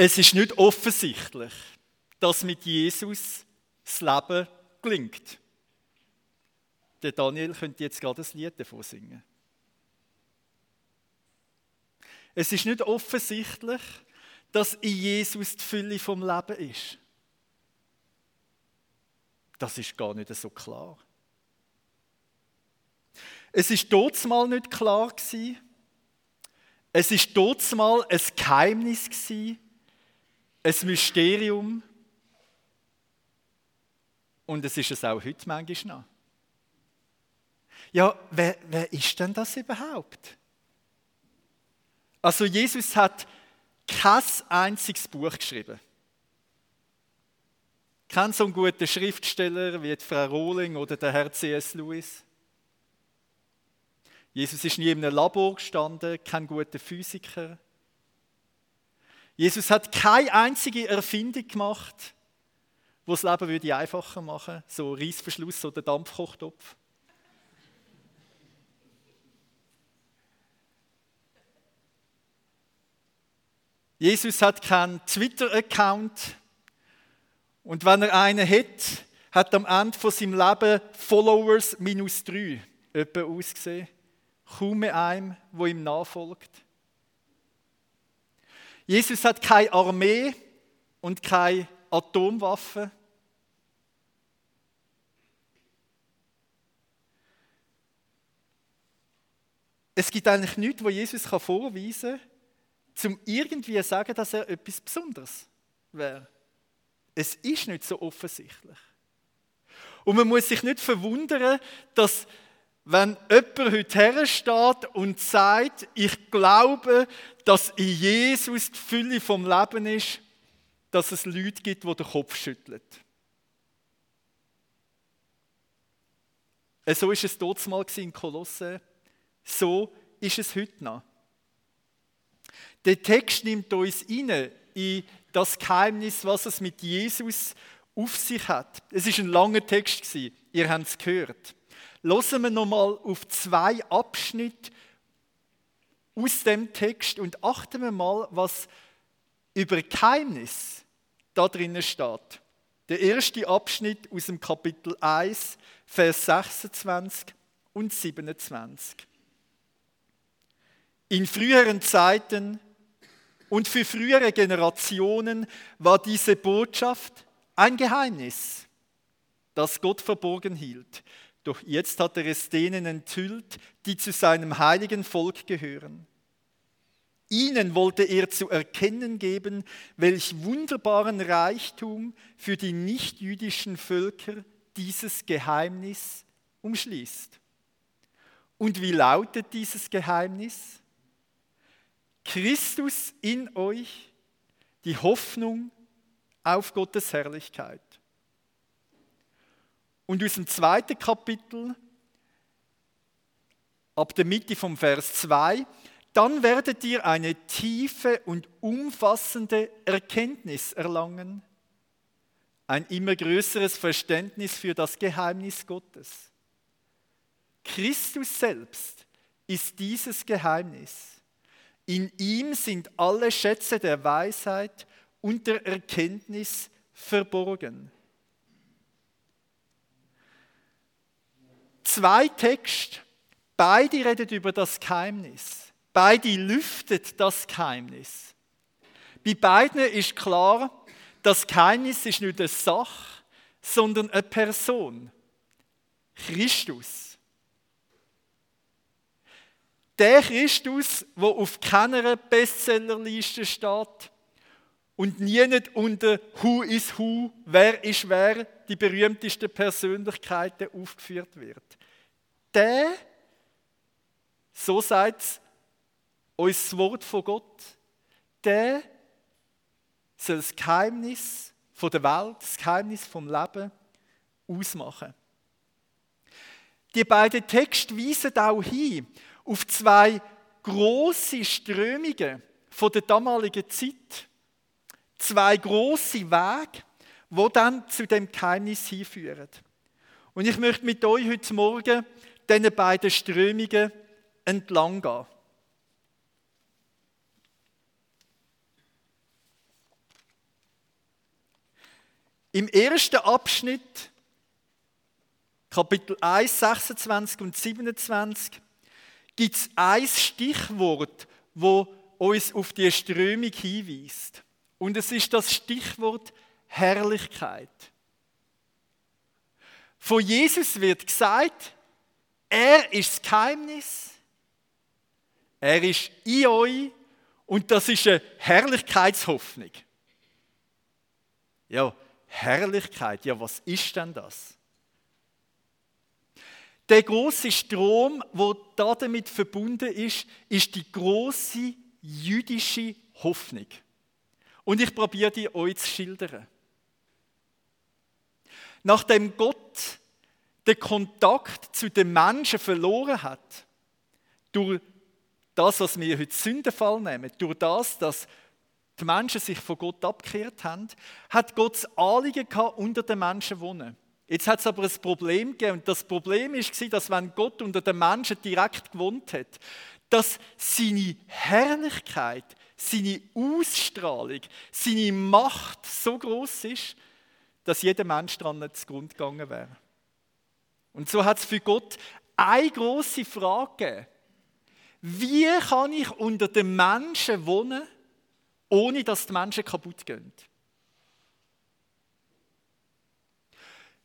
Es ist nicht offensichtlich, dass mit Jesus das Leben gelingt. Der Daniel könnte jetzt gerade ein Lied davon singen. Es ist nicht offensichtlich, dass in Jesus die Fülle vom Leben ist. Das ist gar nicht so klar. Es ist mal nicht klar gewesen. Es ist mal ein Geheimnis gewesen, ein Mysterium. Und es ist es auch heute manchmal noch. Ja, wer, wer ist denn das überhaupt? Also Jesus hat kein einziges Buch geschrieben. Kein so einen guten Schriftsteller wie die Frau Rohling oder der Herr C.S. Lewis. Jesus ist nie in einem Labor gestanden, kein guter Physiker. Jesus hat keine einzige Erfindung gemacht, wo das Leben würde einfacher machen würde, so Reißverschluss oder Dampfkochtopf. Jesus hat keinen Twitter-Account und wenn er einen hat, hat am Ende von seinem Leben Followers minus drei etwa ausgesehen. Kaum einem, wo ihm nachfolgt. Jesus hat keine Armee und keine Atomwaffen. Es gibt eigentlich nichts, wo Jesus vorweisen kann, um irgendwie zu sagen, dass er etwas Besonderes wäre. Es ist nicht so offensichtlich. Und man muss sich nicht verwundern, dass wenn jemand heute hersteht und sagt, ich glaube, dass in Jesus die Fülle vom Leben ist, dass es Leute gibt, die den Kopf schütteln. So ist es dort mal in Kolosse. So ist es heute noch. Der Text nimmt uns rein in das Geheimnis, was es mit Jesus auf sich hat. Es ist ein langer Text Ihr habt es gehört. Hören wir nochmal auf zwei Abschnitte aus dem Text und achten wir mal, was über Geheimnis da drinnen steht. Der erste Abschnitt aus dem Kapitel 1, Vers 26 und 27. In früheren Zeiten und für frühere Generationen war diese Botschaft ein Geheimnis, das Gott verborgen hielt. Doch jetzt hat er es denen enthüllt, die zu seinem heiligen Volk gehören. Ihnen wollte er zu erkennen geben, welch wunderbaren Reichtum für die nichtjüdischen Völker dieses Geheimnis umschließt. Und wie lautet dieses Geheimnis? Christus in euch, die Hoffnung auf Gottes Herrlichkeit. Und aus dem zweiten Kapitel, ab der Mitte vom Vers 2, dann werdet ihr eine tiefe und umfassende Erkenntnis erlangen, ein immer größeres Verständnis für das Geheimnis Gottes. Christus selbst ist dieses Geheimnis. In ihm sind alle Schätze der Weisheit und der Erkenntnis verborgen. Zwei Texte, beide reden über das Geheimnis. Beide lüftet das Geheimnis. Bei beiden ist klar, das Geheimnis ist nicht eine Sache, sondern eine Person. Christus. Der Christus, der auf keiner Bestsellerliste steht und nie nicht unter Who is Who, wer ist wer, die berühmtesten Persönlichkeiten aufgeführt wird. Der, so sagt uns das Wort von Gott, der soll das Geheimnis der Welt, das Geheimnis vom Leben ausmachen. Die beiden Texte weisen auch hin auf zwei große Strömungen von der damaligen Zeit. Zwei große Wege, wo dann zu dem Geheimnis hinführen. Und ich möchte mit euch heute Morgen diesen beiden Strömungen entlang gehen. Im ersten Abschnitt, Kapitel 1, 26 und 27, gibt es ein Stichwort, wo uns auf die Strömung hinweist. Und es ist das Stichwort Herrlichkeit. Von Jesus wird gesagt, er ist das Geheimnis, er ist in euch und das ist eine Herrlichkeitshoffnung. Ja, Herrlichkeit, ja, was ist denn das? Der große Strom, da damit verbunden ist, ist die große jüdische Hoffnung. Und ich probiere die euch zu schildern. Nachdem Gott den Kontakt zu den Menschen verloren hat, durch das, was wir heute Sündenfall nehmen, durch das, dass die Menschen sich von Gott abgekehrt haben, hat Gott das Anliegen gehabt, unter den Menschen wohnen. Jetzt hat es aber ein Problem gegeben. Und das Problem war, dass wenn Gott unter den Menschen direkt gewohnt hat, dass seine Herrlichkeit, seine Ausstrahlung, seine Macht so groß ist, dass jeder Mensch daran zugrunde gegangen wäre. Und so hat es für Gott eine große Frage gegeben. Wie kann ich unter den Menschen wohnen, ohne dass die Menschen kaputt gehen?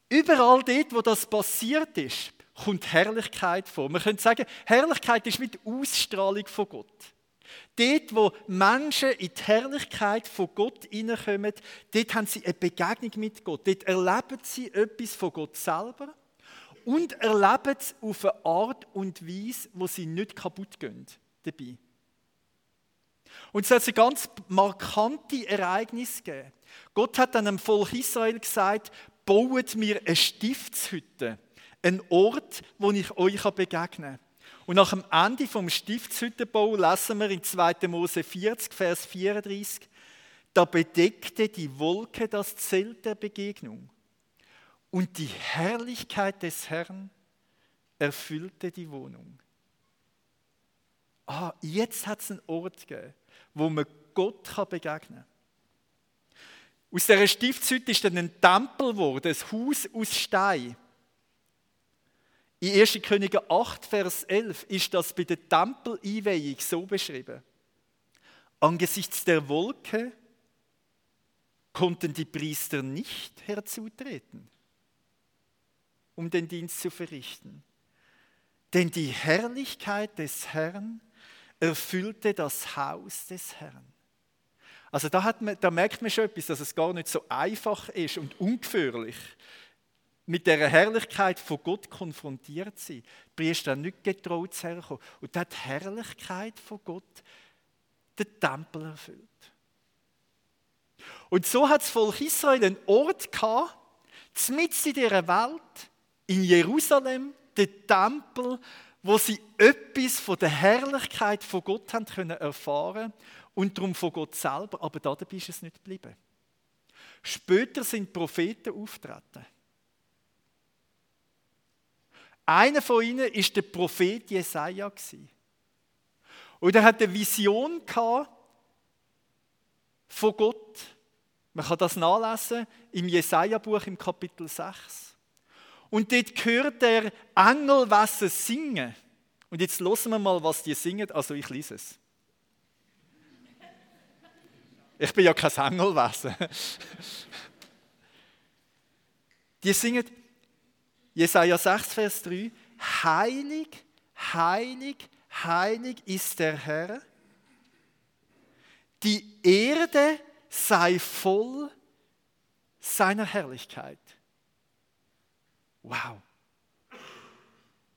Überall dort, wo das passiert ist, kommt Herrlichkeit vor. Man könnte sagen, Herrlichkeit ist wie die Ausstrahlung von Gott. Dort, wo Menschen in die Herrlichkeit von Gott hineinkommen, dort haben sie eine Begegnung mit Gott. Dort erleben sie etwas von Gott selber und erleben es auf eine Art und Weise, wo sie nicht kaputt gehen dabei. Und es hat ein ganz markante Ereignis gegeben. Gott hat dann dem Volk Israel gesagt, baut mir eine Stiftshütte, einen Ort, wo ich euch begegnen kann. Und nach dem Ende vom Stiftshüttenbau lesen wir in 2. Mose 40, Vers 34, da bedeckte die Wolke das Zelt der Begegnung und die Herrlichkeit des Herrn erfüllte die Wohnung. Ah, jetzt hat es einen Ort gegeben, wo man Gott begegnen kann. Aus dieser Stiftshütte ist dann ein Tempel geworden, ein Haus aus Stein. In 1. Könige 8, Vers 11 ist das bei der Tempeleinweihung so beschrieben. Angesichts der Wolke konnten die Priester nicht herzutreten um den Dienst zu verrichten. Denn die Herrlichkeit des Herrn erfüllte das Haus des Herrn. Also da, man, da, merkt man schon etwas, dass es gar nicht so einfach ist und ungefährlich, mit der Herrlichkeit von Gott konfrontiert zu sein. Die Priester haben nicht getraut zu herkommen. Und da hat die Herrlichkeit von Gott den Tempel erfüllt. Und so hat das Volk Israel einen Ort gehabt, mitten in dieser Welt, in Jerusalem, den Tempel, wo sie etwas von der Herrlichkeit von Gott haben können erfahren und darum von Gott selber, aber dabei ist es nicht geblieben. Später sind Propheten auftreten. Einer von ihnen ist der Prophet Jesaja Und er hatte eine Vision von Gott. Man kann das nachlesen im Jesaja-Buch im Kapitel 6. Und dort hört der Engelwesen singen. Und jetzt hören wir mal, was die singen. Also ich lese es. Ich bin ja kein Engelwesen. Die singen Jesaja 6, Vers 3. Heilig, heilig, heilig ist der Herr. Die Erde sei voll seiner Herrlichkeit. Wow.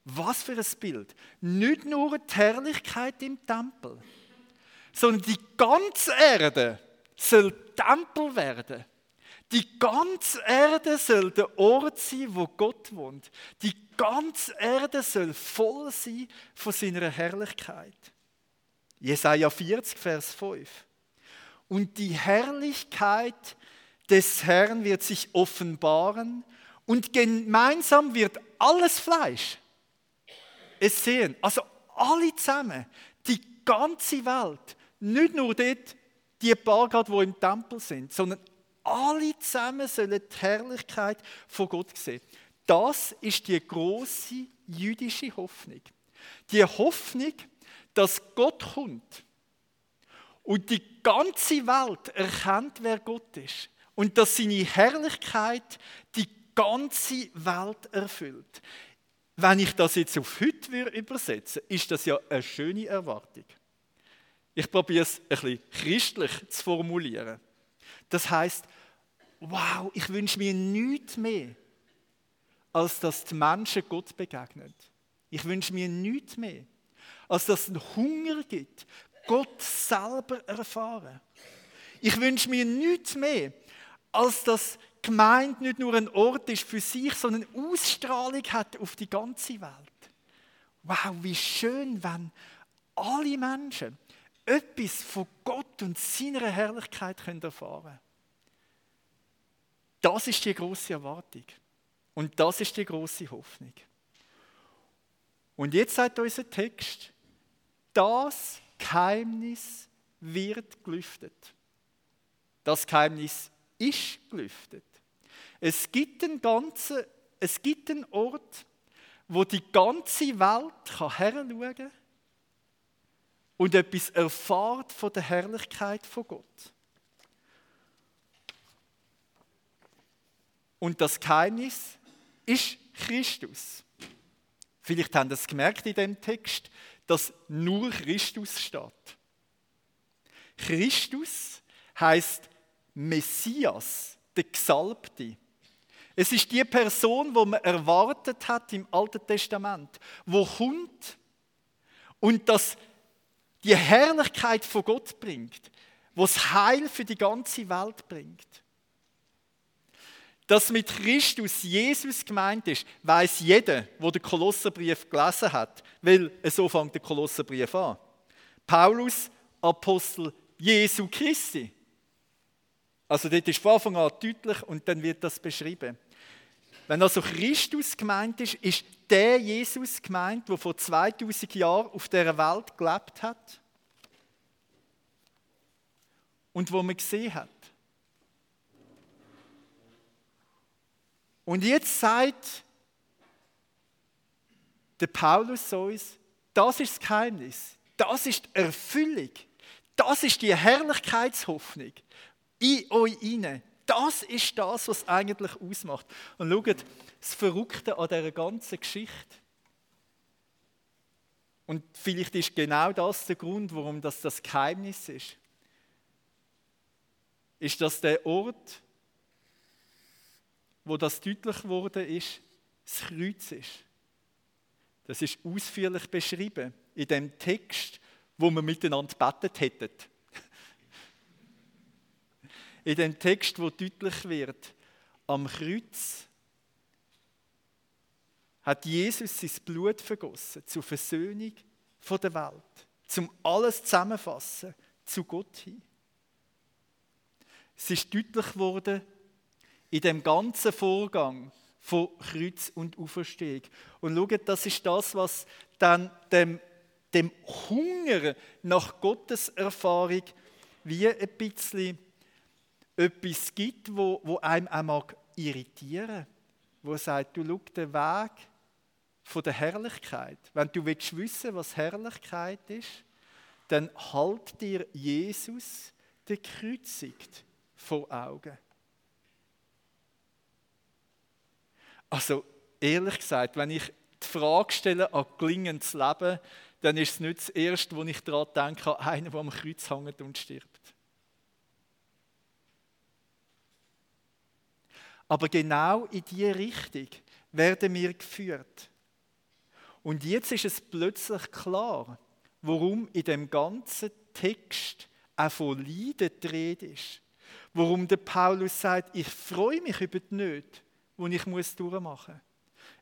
Was für ein Bild. Nicht nur die Herrlichkeit im Tempel, sondern die ganze Erde soll Tempel werden. Die ganze Erde soll der Ort sein, wo Gott wohnt. Die ganze Erde soll voll sein von seiner Herrlichkeit. Jesaja 40, Vers 5. Und die Herrlichkeit des Herrn wird sich offenbaren und gemeinsam wird alles Fleisch es sehen. Also alle zusammen, die ganze Welt, nicht nur dort die paar die im Tempel sind, sondern alle zusammen sollen die Herrlichkeit von Gott sehen. Das ist die große jüdische Hoffnung. Die Hoffnung, dass Gott kommt und die ganze Welt erkennt, wer Gott ist und dass seine Herrlichkeit die ganze Welt erfüllt. Wenn ich das jetzt auf heute übersetze, ist das ja eine schöne Erwartung. Ich probiere es ein bisschen christlich zu formulieren. Das heißt, wow, ich wünsche mir nichts mehr, als dass die Menschen Gott begegnen. Ich wünsche mir nichts mehr, als dass es einen Hunger gibt, Gott selber erfahren. Ich wünsche mir nichts mehr, als dass Gemeinde nicht nur ein Ort ist für sich, sondern Ausstrahlung hat auf die ganze Welt. Wow, wie schön, wenn alle Menschen etwas von Gott und seiner Herrlichkeit können erfahren Das ist die große Erwartung. Und das ist die große Hoffnung. Und jetzt sagt unser Text, das Geheimnis wird gelüftet. Das Geheimnis ist gelüftet. Es gibt einen ganzen, es gibt einen Ort, wo die ganze Welt heranschauen kann und etwas erfahrt von der Herrlichkeit von Gott. Und das Geheimnis ist Christus. Vielleicht haben es gemerkt in dem Text, dass nur Christus steht. Christus heißt Messias, der Gesalbte. Es ist die Person, wo man erwartet hat im Alten Testament, wo kommt und das die Herrlichkeit von Gott bringt, wo das Heil für die ganze Welt bringt. Dass mit Christus Jesus gemeint ist, weiß jeder, wo der Kolosserbrief gelesen hat, weil so fängt der Kolosserbrief an. Paulus, Apostel Jesu Christi. Also dort ist von Anfang an deutlich und dann wird das beschrieben. Wenn also Christus gemeint ist, ist der Jesus gemeint, der vor 2000 Jahren auf der Welt gelebt hat und wo man gesehen hat. Und jetzt sagt der Paulus uns, das ist das Geheimnis, das ist die Erfüllung, das ist die Herrlichkeitshoffnung in euch hinein. Das ist das, was eigentlich ausmacht. Und schaut, das Verrückte an dieser ganzen Geschichte. Und vielleicht ist genau das der Grund, warum das das Geheimnis ist. Ist das der Ort, wo das deutlich wurde ist, das Kreuz ist. Das ist ausführlich beschrieben in dem Text, wo wir miteinander betet hätten in dem Text, wo deutlich wird, am Kreuz hat Jesus sein Blut vergossen zur Versöhnung der Welt, zum alles zusammenfassen zu Gott hin. Es ist deutlich geworden in dem ganzen Vorgang von Kreuz und Auferstehung. Und schaut, das ist das, was dann dem, dem Hunger nach Gottes Erfahrung wie ein bisschen etwas gibt, wo, wo einem auch mag irritieren wo sagt, du schau den Weg von der Herrlichkeit. Wenn du willst wissen, was Herrlichkeit ist, dann halt dir Jesus, der kreuzigt, vor Augen. Also ehrlich gesagt, wenn ich die Frage stelle an gelingendes Leben, dann ist es nicht das Erste, wo ich daran denke, an einen, der am Kreuz hängt und stirbt. Aber genau in diese Richtung werden wir geführt. Und jetzt ist es plötzlich klar, warum in dem ganzen Text auch von Leiden die Rede ist. Warum der Paulus sagt, ich freue mich über die Nöte, die ich durchmachen muss.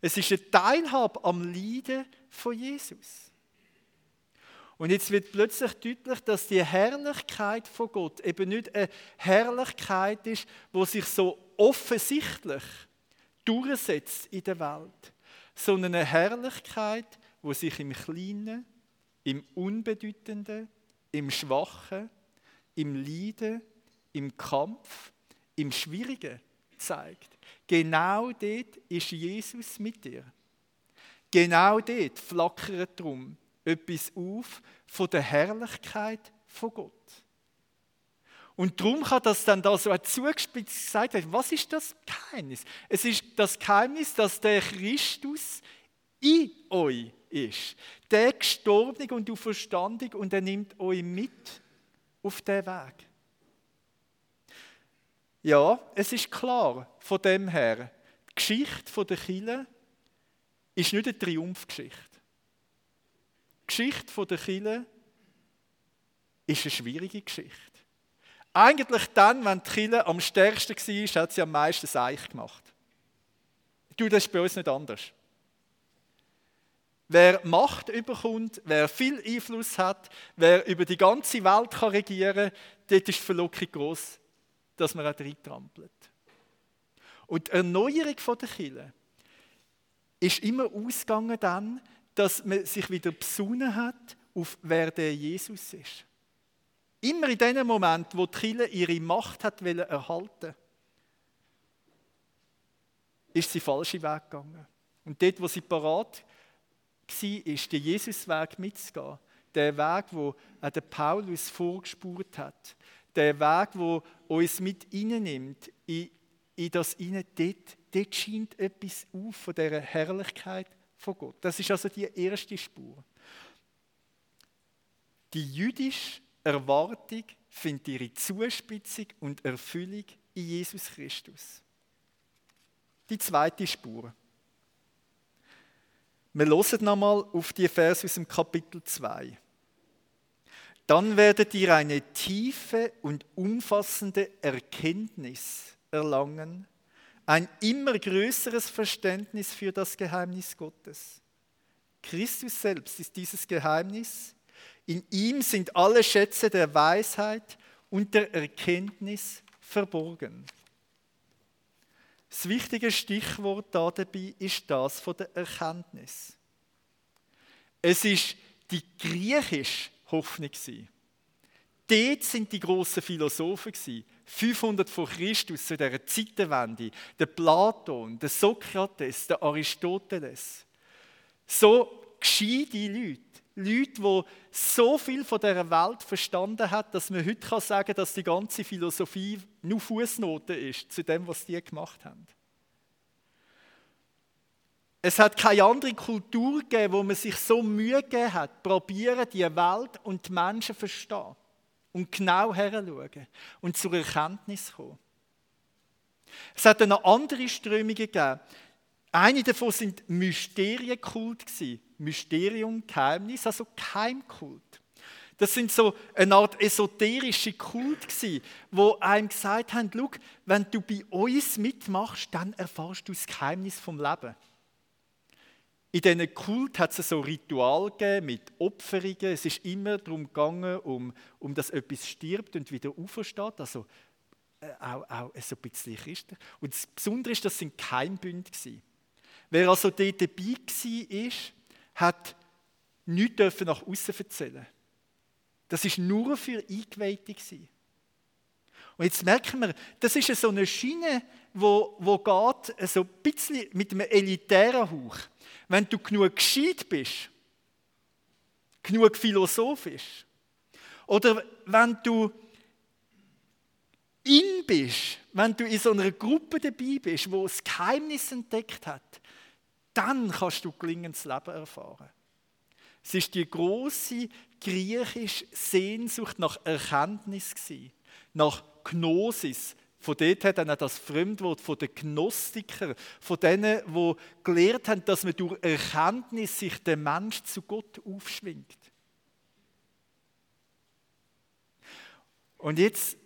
Es ist eine Teilhabe am Leiden von Jesus. Und jetzt wird plötzlich deutlich, dass die Herrlichkeit von Gott eben nicht eine Herrlichkeit ist, wo sich so offensichtlich durchsetzt in der Welt, sondern eine Herrlichkeit, wo sich im Kleinen, im Unbedeutenden, im Schwachen, im Leiden, im Kampf, im Schwierigen zeigt, genau dort ist Jesus mit dir. Genau dort flackert drum etwas auf von der Herrlichkeit von Gott. Und darum kann das dann da so zugespitzt gesagt werden, was ist das Geheimnis? Es ist das Geheimnis, dass der Christus in euch ist. Der gestorben und auferstandig und er nimmt euch mit auf den Weg. Ja, es ist klar von dem her, die Geschichte der Kille ist nicht eine Triumphgeschichte. Die Geschichte der Kille ist eine schwierige Geschichte. Eigentlich dann, wenn die Kille am stärksten war, hat sie am meisten Seich gemacht. Du, das ist bei uns nicht anders. Wer Macht überkommt, wer viel Einfluss hat, wer über die ganze Welt regieren kann, dort ist die Verlockung groß, dass man auch reintrampelt. Und die Erneuerung der Kirche ist immer ausgegangen dann, dass man sich wieder besonnen hat, auf wer der Jesus ist. Immer in dem Moment, wo die Kirche ihre Macht hat erhalten ist sie falsche Weg gegangen. Und dort, wo sie parat war, ist den Jesusweg mitzugehen. Der Weg, wo der Paulus vorgespurt hat. Der Weg, wo uns mit nimmt in, in das Innen, dort, dort scheint etwas auf von dieser Herrlichkeit von Gott. Das ist also die erste Spur. Die jüdische Erwartung findet ihre Zuspitzung und Erfüllung in Jesus Christus. Die zweite Spur. Wir hören nochmal auf die Verse aus dem Kapitel 2. Dann werdet ihr eine tiefe und umfassende Erkenntnis erlangen, ein immer größeres Verständnis für das Geheimnis Gottes. Christus selbst ist dieses Geheimnis. In ihm sind alle Schätze der Weisheit und der Erkenntnis verborgen. Das wichtige Stichwort da dabei ist das von der Erkenntnis. Es ist die griechische Hoffnung. Dort sind die grossen Philosophen. 500 vor Christus, zu dieser Zeitenwende. Der Platon, der Sokrates, der Aristoteles. So gescheite Leute. Leute, die so viel von dieser Welt verstanden haben, dass man heute sagen kann, dass die ganze Philosophie nur Fußnote ist zu dem, was die gemacht haben. Es hat keine andere Kultur gegeben, wo man sich so Mühe gegeben hat, probieren, die Welt und die Menschen zu verstehen und genau heranschauen und zur Erkenntnis kommen. Es hat eine andere Strömung gegeben. Eine davon sind Mysterienkult Mysterium, Geheimnis, also Keimkult. Das sind so eine Art esoterische Kult gsi, wo einem gesagt haben, Schau, wenn du bei uns mitmachst, dann erfährst du das Geheimnis vom Leben. In diesen Kult hat es so Ritual gegeben mit Opferungen. Es ist immer darum gegangen, um, um dass etwas stirbt und wieder aufersteht. Also äh, auch, auch so ein bisschen Christen. Und das Besondere ist, das sind Keimbünde gewesen. Wer also dort dabei war, hat nichts nach außen erzählen. Das ist nur für Eingeweihte. Und jetzt merken wir, das ist so eine Schiene, wo, wo geht so ein bisschen mit einem elitären Hauch. Wenn du genug gescheit bist, genug philosophisch, oder wenn du in bist, wenn du in so einer Gruppe dabei bist, wo das Geheimnis entdeckt hat, dann kannst du gelingendes Leben erfahren. Es ist die große griechische Sehnsucht nach Erkenntnis nach Gnosis. Von dort hat dann auch das Fremdwort von den Gnostikern, von denen, die gelehrt haben, dass man durch Erkenntnis sich der Mensch zu Gott aufschwingt. Und jetzt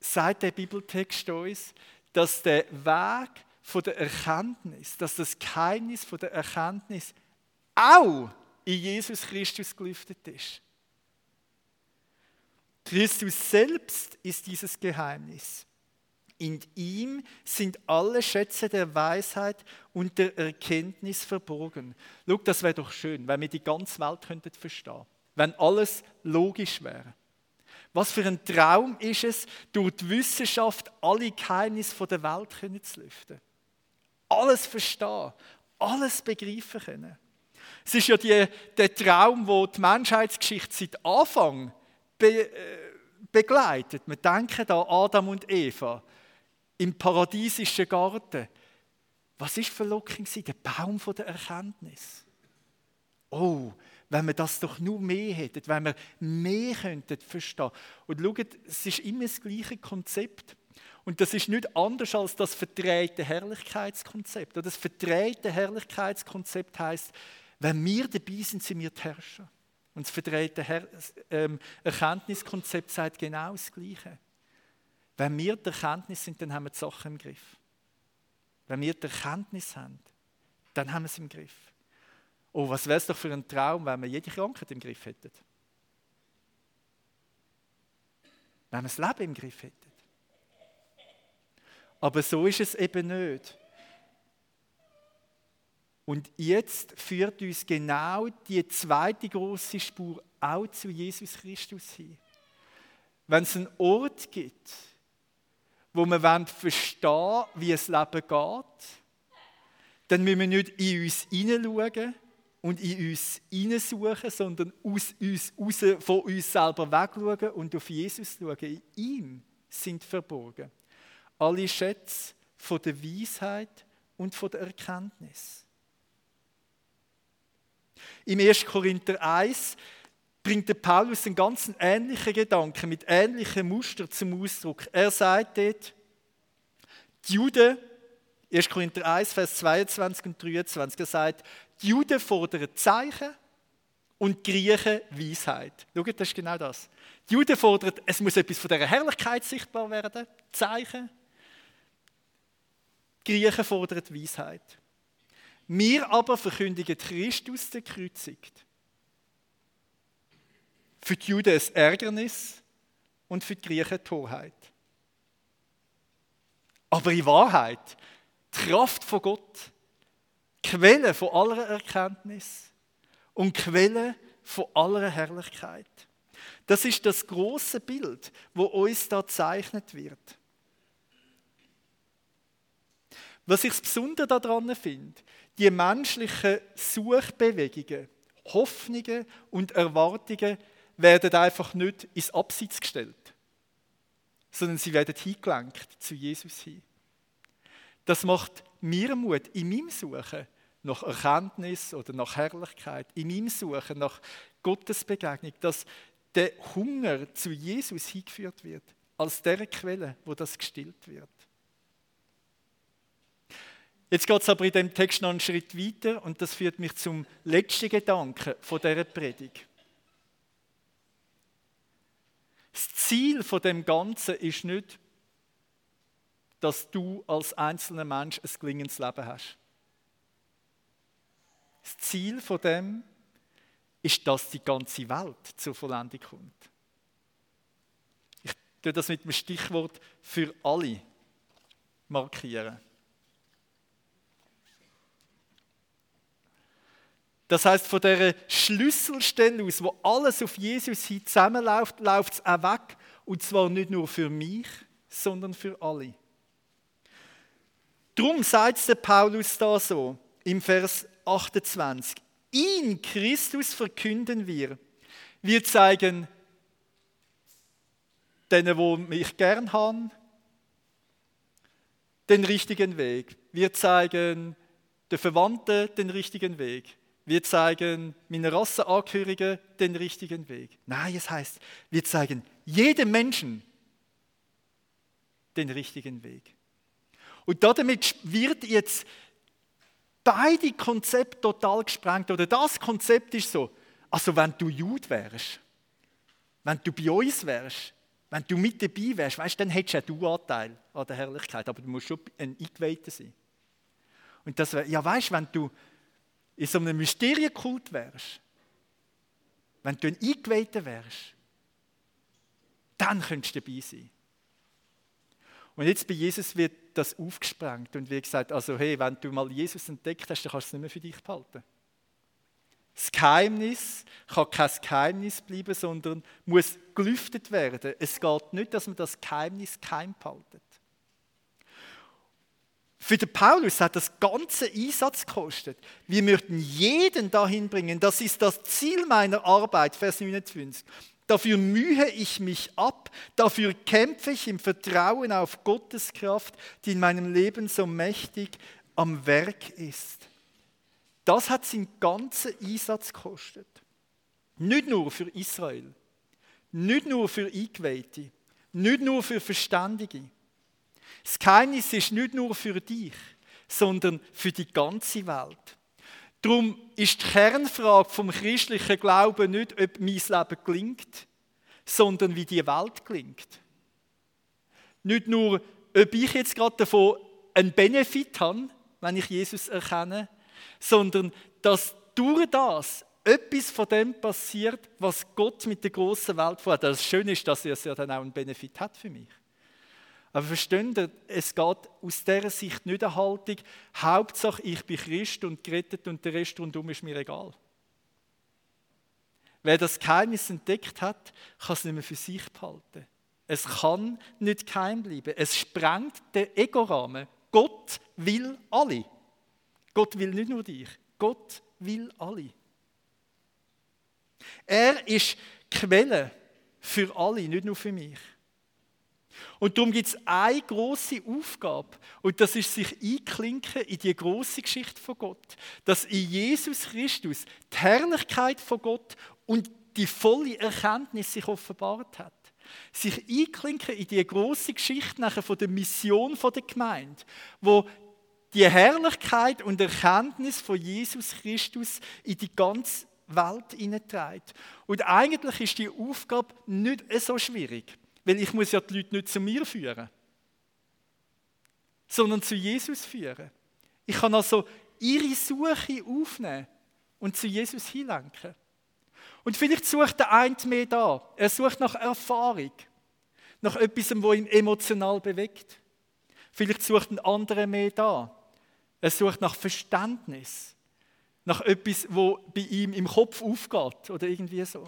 sagt der Bibeltext uns, dass der Weg von der Erkenntnis, dass das Geheimnis von der Erkenntnis auch in Jesus Christus gelüftet ist. Christus selbst ist dieses Geheimnis. In ihm sind alle Schätze der Weisheit und der Erkenntnis verborgen. Schau, das wäre doch schön, wenn wir die ganze Welt könnten verstehen, wenn alles logisch wäre. Was für ein Traum ist es, durch die Wissenschaft alle Geheimnisse der Welt zu lüften. Alles verstehen, alles begreifen können. Es ist ja die, der Traum, wo die Menschheitsgeschichte seit Anfang be, äh, begleitet. Wir denken da Adam und Eva im paradiesischen Garten. Was ist verlockend Der Baum der Erkenntnis. Oh, wenn wir das doch nur mehr hätten, wenn wir mehr könnten verstehen. Und schaut, es ist immer das gleiche Konzept. Und das ist nicht anders als das verdrehte Herrlichkeitskonzept. das verdrehte Herrlichkeitskonzept heißt, wenn wir dabei sind, sind wir die Herrscher. Und das verdrehte Her ähm, Erkenntniskonzept sagt genau das Gleiche. Wenn wir die Erkenntnis sind, dann haben wir die Sachen im Griff. Wenn wir die Erkenntnis haben, dann haben wir es im Griff. Oh, was wäre es doch für ein Traum, wenn wir jede Krankheit im Griff hätten? Wenn wir das Leben im Griff hätten. Aber so ist es eben nicht. Und jetzt führt uns genau die zweite große Spur auch zu Jesus Christus hin. Wenn es einen Ort gibt, wo wir verstehen wie es Leben geht, dann müssen wir nicht in uns hineinschauen und in uns hineinsuchen, sondern aus uns, raus, von uns selber wegschauen und auf Jesus schauen. In ihm sind verborgen alle Schätze von der Weisheit und von der Erkenntnis. Im 1. Korinther 1 bringt der Paulus einen ganz ähnlichen Gedanken mit ähnlichen Mustern zum Ausdruck. Er sagt dort, die Juden, 1. Korinther 1, Vers 22 und 23, er sagt, die Juden fordern Zeichen und die Griechen Weisheit. Schaut, das ist genau das. Die Juden fordern, es muss etwas von dieser Herrlichkeit sichtbar werden, Zeichen. Griechen fordern Weisheit. Wir aber verkündigen Christus der gekreuzigt. Für die Juden ein Ärgernis und für die Griechen Torheit. Aber in Wahrheit, die Kraft von Gott, Quelle von aller Erkenntnis und Quelle von aller Herrlichkeit. Das ist das große Bild, wo uns da zeichnet wird. Was ich das Besondere daran finde, die menschlichen Suchbewegungen, Hoffnungen und Erwartungen werden einfach nicht ins Abseits gestellt, sondern sie werden hingelenkt zu Jesus hin. Das macht mir Mut in meinem Suchen nach Erkenntnis oder nach Herrlichkeit, in meinem Suchen nach Gottes Begegnung, dass der Hunger zu Jesus hingeführt wird, als der Quelle, wo das gestillt wird. Jetzt geht es aber in dem Text noch einen Schritt weiter und das führt mich zum letzten Gedanken von dieser Predigt. Das Ziel von dem Ganzen ist nicht, dass du als einzelner Mensch ein gelingendes Leben hast. Das Ziel von dem ist, dass die ganze Welt zur Vollendung kommt. Ich tue das mit dem Stichwort für alle markieren. Das heißt, von der Schlüsselstelle aus, wo alles auf Jesus hin zusammenläuft, läuft es auch weg. Und zwar nicht nur für mich, sondern für alle. Darum sagt der Paulus da so im Vers 28. Ihn, Christus, verkünden wir. Wir zeigen denen, wo mich gern haben, den richtigen Weg. Wir zeigen den Verwandten den richtigen Weg. Wir zeigen meinen Rasseangehörigen den richtigen Weg. Nein, es heißt, wir zeigen jedem Menschen den richtigen Weg. Und damit wird jetzt beide Konzepte total gesprengt. Oder das Konzept ist so, also wenn du Jude wärst, wenn du bei uns wärst, wenn du mit dabei wärst, weißt, dann hättest du Anteil an der Herrlichkeit, aber du musst schon ein Eingeweihter sein. Und das wär, ja weißt, wenn du in so einem Mysterienkult wärst, wenn du ein Eingeweihter wärst, dann könntest du dabei sein. Und jetzt bei Jesus wird das aufgesprengt und wird gesagt, also hey, wenn du mal Jesus entdeckt hast, dann kannst du es nicht mehr für dich behalten. Das Geheimnis kann kein Geheimnis bleiben, sondern muss gelüftet werden. Es geht nicht, dass man das Geheimnis geheim behaltet. Für den Paulus hat das ganze Einsatz gekostet. Wir möchten jeden dahin bringen. Das ist das Ziel meiner Arbeit, Vers 29. Dafür mühe ich mich ab, dafür kämpfe ich im Vertrauen auf Gottes Kraft, die in meinem Leben so mächtig am Werk ist. Das hat seinen ganzen Einsatz gekostet. Nicht nur für Israel, nicht nur für Eingeweihte, nicht nur für Verständige. Das Geheimnis ist nicht nur für dich, sondern für die ganze Welt. Darum ist die Kernfrage vom christlichen Glauben nicht, ob mein Leben gelingt, sondern wie die Welt gelingt. Nicht nur, ob ich jetzt gerade davon einen Benefit habe, wenn ich Jesus erkenne, sondern dass durch das etwas von dem passiert, was Gott mit der großen Welt vorhat. Das Schöne ist, dass er ja dann auch einen Benefit hat für mich. Aber versteht ihr, es geht aus dieser Sicht nicht eine Haltung, Hauptsache ich bin Christ und gerettet und der Rest rundum ist mir egal. Wer das Geheimnis entdeckt hat, kann es nicht mehr für sich behalten. Es kann nicht geheim bleiben. Es sprengt den Ego-Rahmen. Gott will alle. Gott will nicht nur dich. Gott will alle. Er ist Quelle für alle, nicht nur für mich. Und darum gibt es eine große Aufgabe, und das ist sich einklinken in die große Geschichte von Gott, dass in Jesus Christus die Herrlichkeit von Gott und die volle Erkenntnis sich offenbart hat. Sich einklinken in die große Geschichte nachher von der Mission der Gemeinde, wo die Herrlichkeit und Erkenntnis von Jesus Christus in die ganze Welt hineinträgt. Und eigentlich ist die Aufgabe nicht so schwierig. Weil ich muss ja die Leute nicht zu mir führen, sondern zu Jesus führen. Ich kann also ihre Suche aufnehmen und zu Jesus hinlenken. Und vielleicht sucht der eine mehr da. Er sucht nach Erfahrung, nach etwas, was ihn emotional bewegt. Vielleicht sucht ein anderer mehr da. Er sucht nach Verständnis, nach etwas, wo bei ihm im Kopf aufgeht oder irgendwie so.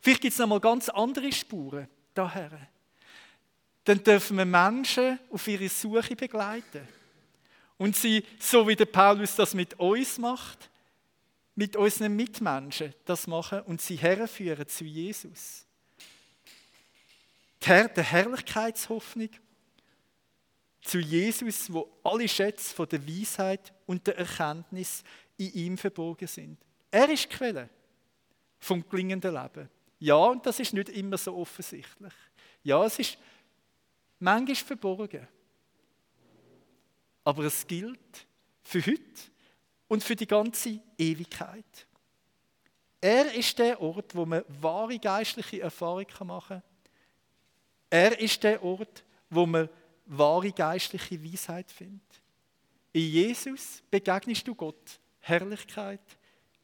Vielleicht gibt es noch mal ganz andere Spuren daher. Dann dürfen wir Menschen auf ihre Suche begleiten. Und sie, so wie der Paulus das mit uns macht, mit unseren Mitmenschen das machen und sie herführen zu Jesus. Der Herrlichkeitshoffnung zu Jesus, wo alle Schätze von der Weisheit und der Erkenntnis in ihm verborgen sind. Er ist die Quelle vom gelingenden Leben. Ja, und das ist nicht immer so offensichtlich. Ja, es ist manchmal verborgen. Aber es gilt für heute und für die ganze Ewigkeit. Er ist der Ort, wo man wahre geistliche Erfahrung machen kann. Er ist der Ort, wo man wahre geistliche Weisheit findet. In Jesus begegnest du Gott, Herrlichkeit,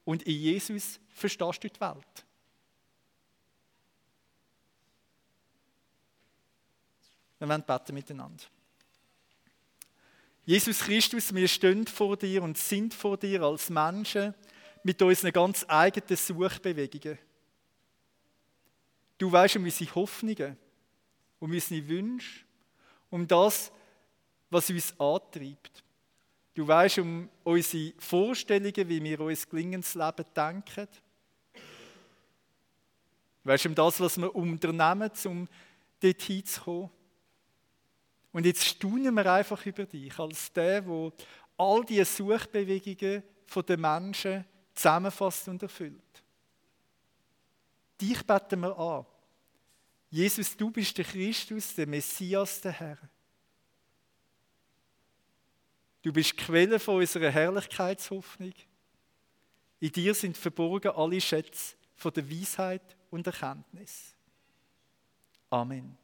und in Jesus verstehst du die Welt. Wir werden beten miteinander. Jesus Christus, wir stehen vor dir und sind vor dir als Menschen mit unseren ganz eigenen Suchbewegungen. Du weißt um unsere Hoffnungen, um unsere Wünsche, um das, was uns antreibt. Du weißt um unsere Vorstellungen, wie wir uns gelingendes Leben denken. Du weißt um das, was wir unternehmen, um dorthin zu kommen. Und jetzt staunen wir einfach über dich, als der, der all diese Suchbewegungen der Menschen zusammenfasst und erfüllt. Dich beten wir an. Jesus, du bist der Christus, der Messias, der Herr. Du bist Quelle von unserer Herrlichkeitshoffnung. In dir sind verborgen alle Schätze von der Weisheit und Erkenntnis. Amen.